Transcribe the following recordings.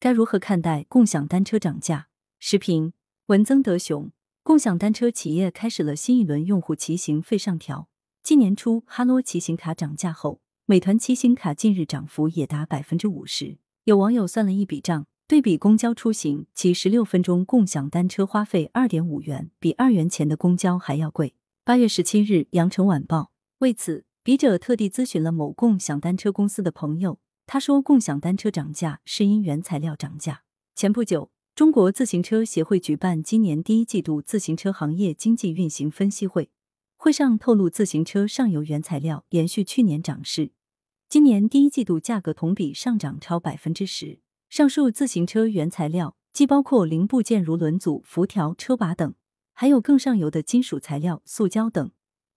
该如何看待共享单车涨价？时评：文曾德雄。共享单车企业开始了新一轮用户骑行费上调。今年初，哈罗骑行卡涨价后，美团骑行卡近日涨幅也达百分之五十。有网友算了一笔账，对比公交出行，骑十六分钟共享单车花费二点五元，比二元钱的公交还要贵。八月十七日，羊城晚报为此，笔者特地咨询了某共享单车公司的朋友，他说，共享单车涨价是因原材料涨价。前不久。中国自行车协会举办今年第一季度自行车行业经济运行分析会，会上透露，自行车上游原材料延续去年涨势，今年第一季度价格同比上涨超百分之十。上述自行车原材料既包括零部件如轮组、辐条、车把等，还有更上游的金属材料、塑胶等，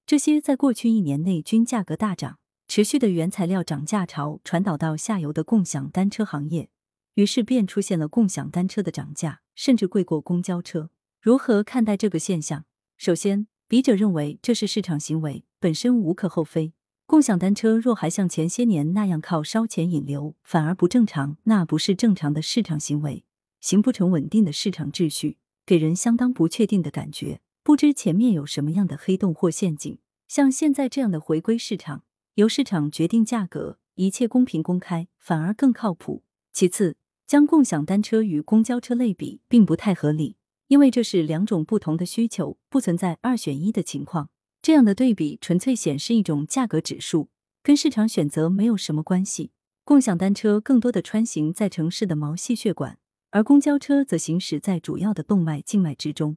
这些在过去一年内均价格大涨。持续的原材料涨价潮传导到下游的共享单车行业。于是便出现了共享单车的涨价，甚至贵过公交车。如何看待这个现象？首先，笔者认为这是市场行为，本身无可厚非。共享单车若还像前些年那样靠烧钱引流，反而不正常，那不是正常的市场行为，形不成稳定的市场秩序，给人相当不确定的感觉。不知前面有什么样的黑洞或陷阱。像现在这样的回归市场，由市场决定价格，一切公平公开，反而更靠谱。其次。将共享单车与公交车类比，并不太合理，因为这是两种不同的需求，不存在二选一的情况。这样的对比纯粹显示一种价格指数，跟市场选择没有什么关系。共享单车更多的穿行在城市的毛细血管，而公交车则行驶在主要的动脉、静脉之中，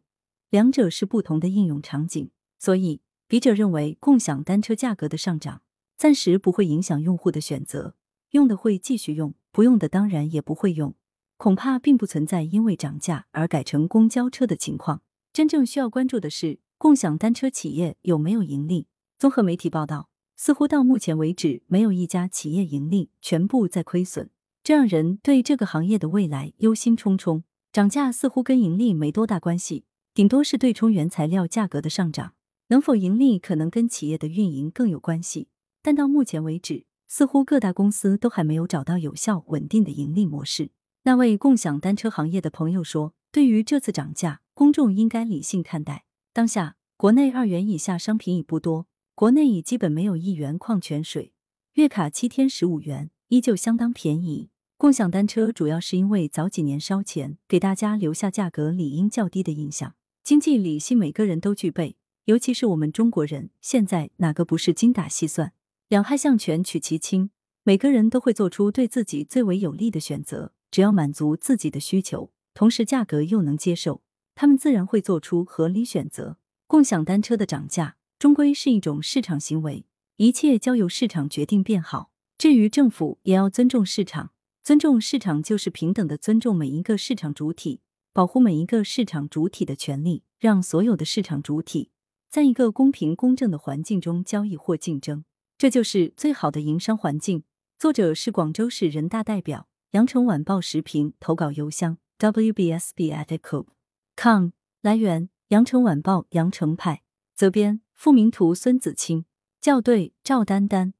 两者是不同的应用场景。所以，笔者认为，共享单车价格的上涨暂时不会影响用户的选择。用的会继续用，不用的当然也不会用，恐怕并不存在因为涨价而改成公交车的情况。真正需要关注的是，共享单车企业有没有盈利？综合媒体报道，似乎到目前为止没有一家企业盈利，全部在亏损，这让人对这个行业的未来忧心忡忡。涨价似乎跟盈利没多大关系，顶多是对冲原材料价格的上涨，能否盈利可能跟企业的运营更有关系。但到目前为止。似乎各大公司都还没有找到有效稳定的盈利模式。那位共享单车行业的朋友说：“对于这次涨价，公众应该理性看待。当下国内二元以下商品已不多，国内已基本没有一元矿泉水，月卡七天十五元，依旧相当便宜。共享单车主要是因为早几年烧钱，给大家留下价格理应较低的印象。经济理性每个人都具备，尤其是我们中国人，现在哪个不是精打细算？”两害相权取其轻，每个人都会做出对自己最为有利的选择。只要满足自己的需求，同时价格又能接受，他们自然会做出合理选择。共享单车的涨价终归是一种市场行为，一切交由市场决定便好。至于政府，也要尊重市场，尊重市场就是平等的尊重每一个市场主体，保护每一个市场主体的权利，让所有的市场主体在一个公平公正的环境中交易或竞争。这就是最好的营商环境。作者是广州市人大代表，羊城晚报时评投稿邮箱：wbsb@com。来源：羊城晚报羊城派。责编：付明图，孙子清。校对：赵丹丹。